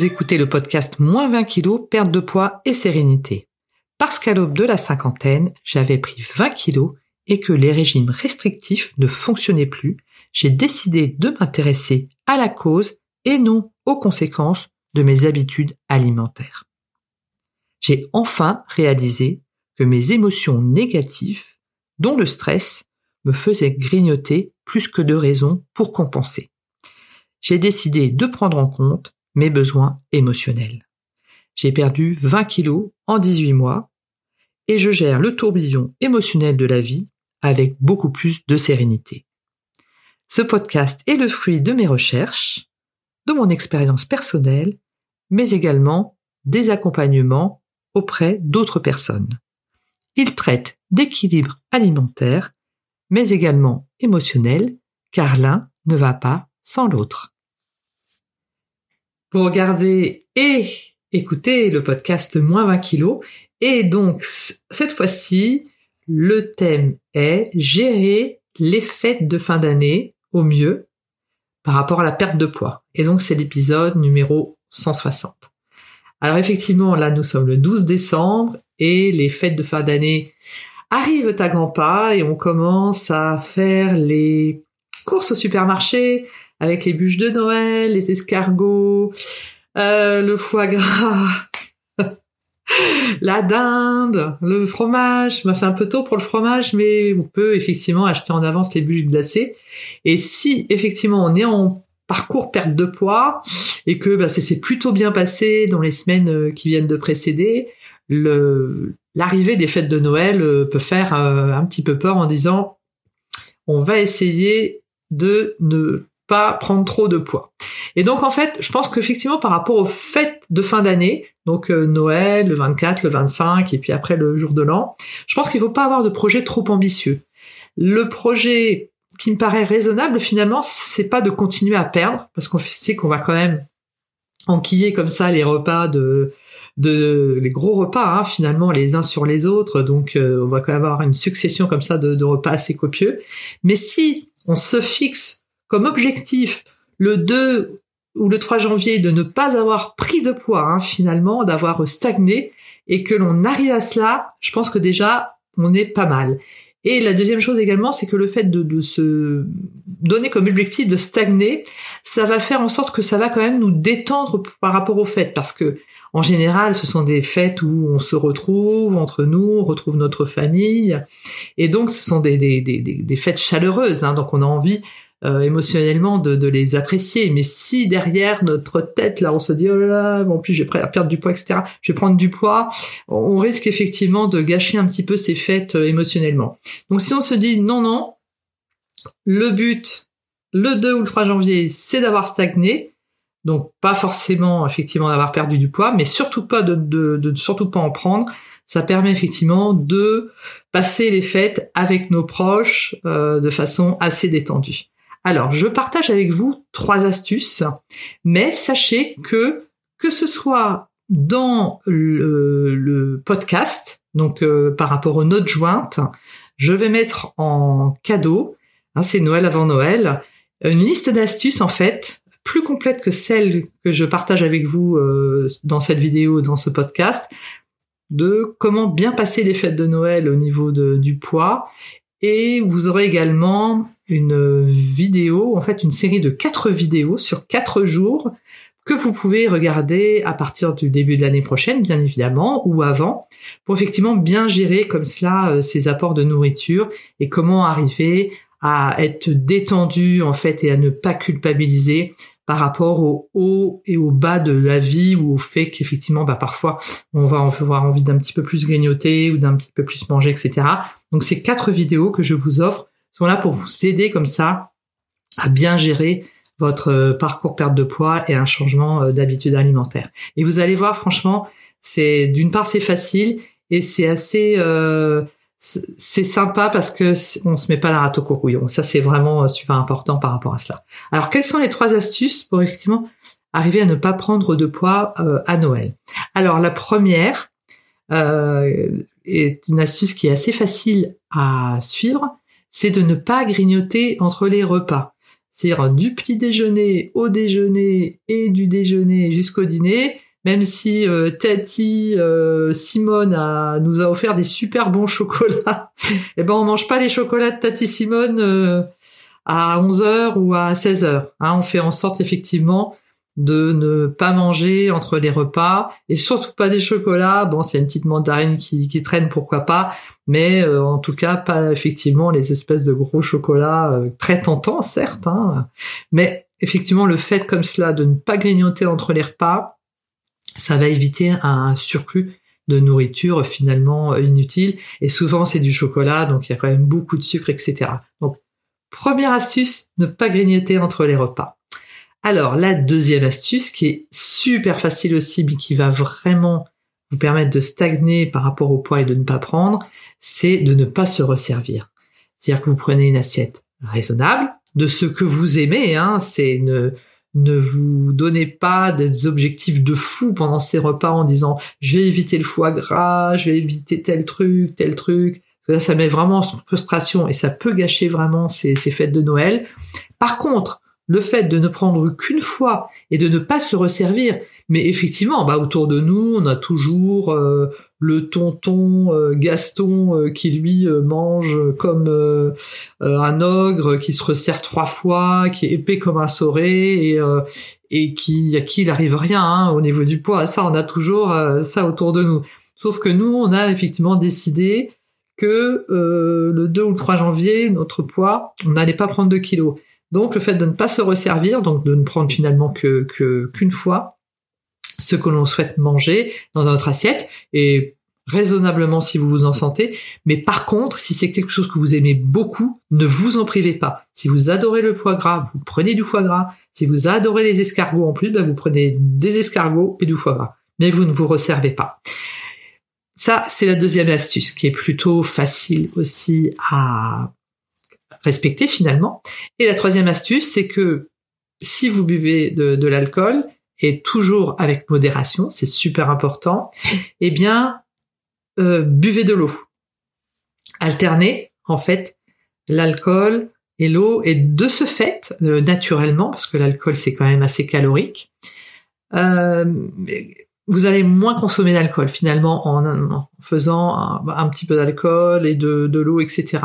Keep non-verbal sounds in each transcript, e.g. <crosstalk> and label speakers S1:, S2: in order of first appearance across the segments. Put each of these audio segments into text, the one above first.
S1: Vous écoutez le podcast Moins 20 kilos, perte de poids et sérénité. Parce qu'à l'aube de la cinquantaine, j'avais pris 20 kilos et que les régimes restrictifs ne fonctionnaient plus, j'ai décidé de m'intéresser à la cause et non aux conséquences de mes habitudes alimentaires. J'ai enfin réalisé que mes émotions négatives, dont le stress, me faisaient grignoter plus que de raisons pour compenser. J'ai décidé de prendre en compte mes besoins émotionnels. J'ai perdu 20 kilos en 18 mois et je gère le tourbillon émotionnel de la vie avec beaucoup plus de sérénité. Ce podcast est le fruit de mes recherches, de mon expérience personnelle, mais également des accompagnements auprès d'autres personnes. Il traite d'équilibre alimentaire, mais également émotionnel, car l'un ne va pas sans l'autre. Pour regarder et écouter le podcast Moins 20 kilos, et donc cette fois-ci, le thème est gérer les fêtes de fin d'année au mieux par rapport à la perte de poids. Et donc c'est l'épisode numéro 160. Alors effectivement, là nous sommes le 12 décembre et les fêtes de fin d'année arrivent à grands pas et on commence à faire les courses au supermarché avec les bûches de Noël, les escargots, euh, le foie gras, <laughs> la dinde, le fromage. c'est un peu tôt pour le fromage, mais on peut effectivement acheter en avance les bûches glacées. Et si effectivement on est en parcours perte de poids et que bah, ça s'est plutôt bien passé dans les semaines euh, qui viennent de précéder, l'arrivée des fêtes de Noël euh, peut faire un petit peu peur en disant on va essayer de ne pas prendre trop de poids. Et donc en fait, je pense qu'effectivement par rapport aux fêtes de fin d'année, donc euh, Noël, le 24, le 25 et puis après le jour de l'an, je pense qu'il ne faut pas avoir de projet trop ambitieux. Le projet qui me paraît raisonnable finalement, c'est pas de continuer à perdre parce qu'on sait qu'on va quand même enquiller comme ça les repas de de les gros repas hein, finalement les uns sur les autres donc euh, on va quand même avoir une succession comme ça de, de repas assez copieux mais si on se fixe comme objectif le 2 ou le 3 janvier de ne pas avoir pris de poids hein, finalement, d'avoir stagné et que l'on arrive à cela, je pense que déjà on est pas mal. Et la deuxième chose également, c'est que le fait de, de, se donner comme objectif de stagner, ça va faire en sorte que ça va quand même nous détendre par rapport aux fêtes, parce que en général, ce sont des fêtes où on se retrouve entre nous, on retrouve notre famille, et donc ce sont des, des, des, des fêtes chaleureuses, hein, donc on a envie euh, émotionnellement de, les apprécier. Mais si derrière notre tête, là, on se dit, oh là là, en plus j'ai prêt perdre du poids, etc., je vais prendre du poids, on risque effectivement de gâcher un petit peu ces fêtes euh, émotionnellement. Donc si on se dit, non, non, le but, le 2 ou le 3 janvier, c'est d'avoir stagné, donc pas forcément effectivement d'avoir perdu du poids, mais surtout pas de, de, surtout pas en prendre. Ça permet effectivement de passer les fêtes avec nos proches euh, de façon assez détendue. Alors, je partage avec vous trois astuces, mais sachez que que ce soit dans le, podcast, donc euh, par rapport aux notes jointes, je vais mettre en cadeau, hein, c'est Noël avant Noël, une liste d'astuces en fait plus complète que celle que je partage avec vous euh, dans cette vidéo, dans ce podcast, de comment bien passer les fêtes de Noël au niveau du poids. Et vous aurez également une vidéo, en fait une série de quatre vidéos sur quatre jours que vous pouvez regarder à partir du début de l'année prochaine, bien évidemment, ou avant, pour effectivement bien gérer comme cela euh, ces apports de nourriture et comment arriver à être détendu en fait et à ne pas culpabiliser par rapport au haut et au bas de la vie ou au fait qu'effectivement bah parfois on va avoir envie d'un petit peu plus grignoter ou d'un petit peu plus manger etc. Donc ces quatre vidéos que je vous offre sont là pour vous aider comme ça à bien gérer votre euh, parcours perte de poids et un changement euh, d'habitude alimentaire. Et vous allez voir, franchement, c'est d'une part c'est facile et c'est assez euh, c'est sympa parce que on se met pas la rate au courouillon. Ça c'est vraiment super important par rapport à cela. Alors quelles sont les trois astuces pour effectivement arriver à ne pas prendre de poids à Noël? Alors la première est une astuce qui est assez facile à suivre, c'est de ne pas grignoter entre les repas. c'est-à-dire du petit déjeuner au déjeuner et du déjeuner jusqu'au dîner, même si euh, Tati euh, Simone a, nous a offert des super bons <laughs> chocolats, eh ben on mange pas les chocolats de Tati Simone euh, à 11h ou à 16h. Hein, on fait en sorte effectivement de ne pas manger entre les repas et surtout pas des chocolats. Bon, c'est une petite mandarine qui, qui traîne, pourquoi pas, mais en tout cas pas effectivement les espèces de gros chocolats très tentants, certes, hein, mais effectivement le fait comme cela de ne pas grignoter entre les repas, ça va éviter un surplus de nourriture finalement inutile. Et souvent, c'est du chocolat, donc il y a quand même beaucoup de sucre, etc. Donc, première astuce, ne pas grignoter entre les repas. Alors, la deuxième astuce, qui est super facile aussi, mais qui va vraiment vous permettre de stagner par rapport au poids et de ne pas prendre, c'est de ne pas se resservir. C'est-à-dire que vous prenez une assiette raisonnable, de ce que vous aimez, hein, c'est une, ne vous donnez pas des objectifs de fou pendant ces repas en disant je vais éviter le foie gras, je vais éviter tel truc, tel truc. Là, ça met vraiment en frustration et ça peut gâcher vraiment ces fêtes de Noël. Par contre, le fait de ne prendre qu'une fois et de ne pas se resservir, mais effectivement, bah autour de nous, on a toujours euh, le tonton euh, Gaston euh, qui lui mange comme un ogre, qui se resserre trois fois, qui est épais comme un sauré et, et qui à qui il arrive rien hein, au niveau du poids. Ça, on a toujours ça autour de nous. Sauf que nous, on a effectivement décidé que le 2 ou le 3 janvier, notre poids, on n'allait pas prendre 2 kilos. Donc le fait de ne pas se resservir, donc de ne prendre finalement que qu'une fois ce que l'on souhaite manger dans notre assiette et raisonnablement si vous vous en sentez. Mais par contre, si c'est quelque chose que vous aimez beaucoup, ne vous en privez pas. Si vous adorez le foie gras, vous prenez du foie gras. Si vous adorez les escargots en plus, ben vous prenez des escargots et du foie gras. Mais vous ne vous resservez pas. Ça, c'est la deuxième astuce qui est plutôt facile aussi à respecter finalement. Et la troisième astuce, c'est que si vous buvez de, l'alcool, et toujours avec modération, c'est super important, <laughs> eh bien, euh, buvez de l'eau. Alternez, en fait, l'alcool et l'eau, et de ce fait, euh, naturellement, parce que l'alcool c'est quand même assez calorique, euh, vous allez moins consommer d'alcool finalement en, faisant un, petit peu d'alcool et de, de l'eau, etc.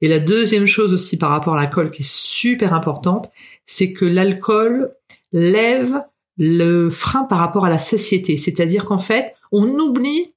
S1: Et la deuxième chose aussi par rapport à l'alcool qui est super importante, c'est que l'alcool lève le frein par rapport à la satiété. C'est-à-dire qu'en fait, on oublie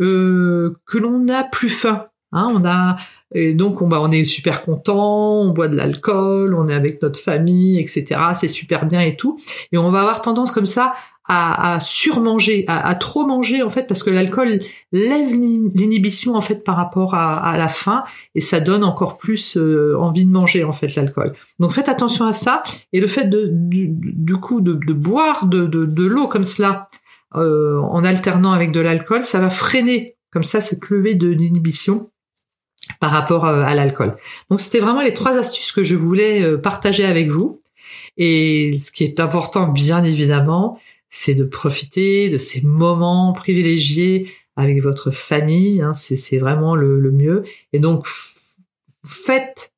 S1: euh, que l'on n'a plus faim. Hein, on a et donc on, bah, on est super content, on boit de l'alcool, on est avec notre famille, etc. C'est super bien et tout. Et on va avoir tendance comme ça à, surmanger, à, trop manger en fait, parce que l'alcool lève l'inhibition en fait par rapport à, la faim et ça donne encore plus euh, envie de manger en fait l'alcool. Donc faites attention à ça et le fait de du, coup de, boire de, de, l'eau comme cela euh, en alternant avec de l'alcool, ça va freiner comme ça cette levée de l'inhibition par rapport euh, à l'alcool. Donc c'était vraiment les trois astuces que je voulais partager avec vous. Et ce qui est important, bien évidemment, c'est de profiter de ces moments privilégiés avec votre famille. Hein, c'est vraiment le, mieux. Et donc, faites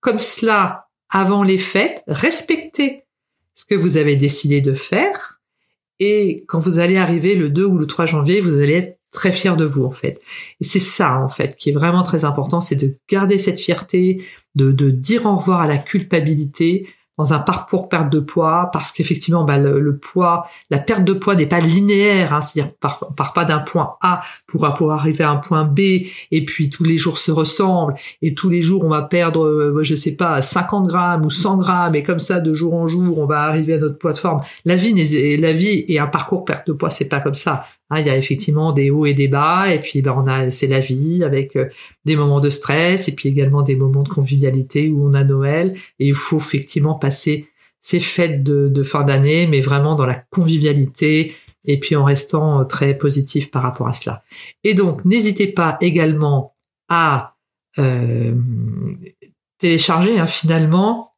S1: comme cela avant les fêtes, respectez ce que vous avez décidé de faire. Et quand vous allez arriver le 2 ou le 3 janvier, vous allez être très fier de vous en fait. Et c'est ça en fait qui est vraiment très important, c'est de garder cette fierté, de, de dire au revoir à la culpabilité, dans un parcours perte de poids parce qu'effectivement bah, le, poids, la perte de poids n'est pas linéaire, hein, c'est-à-dire on part, pas d'un point A pour, pour arriver à un point B et puis tous les jours se ressemblent et tous les jours on va perdre, euh, je sais pas, 50 grammes ou 100 grammes et comme ça de jour en jour on va arriver à notre poids de forme. La vie, la vie et un parcours perte de poids c'est pas comme ça. Hein, il y a effectivement des hauts et des bas, et puis ben, c'est la vie avec euh, des moments de stress, et puis également des moments de convivialité où on a Noël, et il faut effectivement passer ces fêtes de, fin d'année, mais vraiment dans la convivialité, et puis en restant euh, très positif par rapport à cela. Et donc n'hésitez pas également à euh, télécharger hein, finalement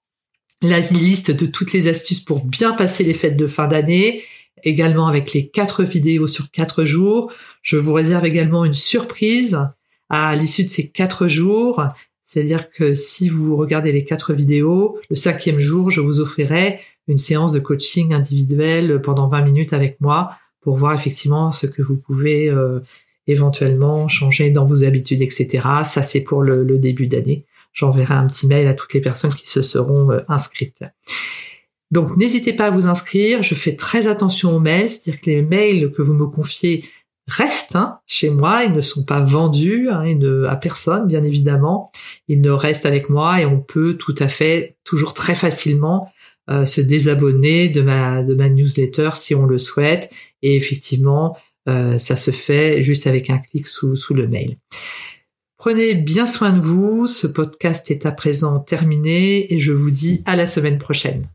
S1: la liste de toutes les astuces pour bien passer les fêtes de fin d'année également avec les quatre vidéos sur quatre jours. Je vous réserve également une surprise à l'issue de ces quatre jours. C'est-à-dire que si vous regardez les quatre vidéos, le cinquième jour, je vous offrirai une séance de coaching individuel pendant 20 minutes avec moi pour voir effectivement ce que vous pouvez euh, éventuellement changer dans vos habitudes, etc. Ça, c'est pour le, début d'année. J'enverrai un petit mail à toutes les personnes qui se seront euh, inscrites. Donc, n'hésitez pas à vous inscrire. Je fais très attention aux mails, c'est-à-dire que les mails que vous me confiez restent hein, chez moi. Ils ne sont pas vendus hein, à personne, bien évidemment. Ils ne restent avec moi et on peut tout à fait, toujours très facilement, euh, se désabonner de ma newsletter si on le souhaite. Et effectivement, euh, ça se fait juste avec un clic sous le mail. Prenez bien soin de vous. Ce podcast est à présent terminé et je vous dis à la semaine prochaine.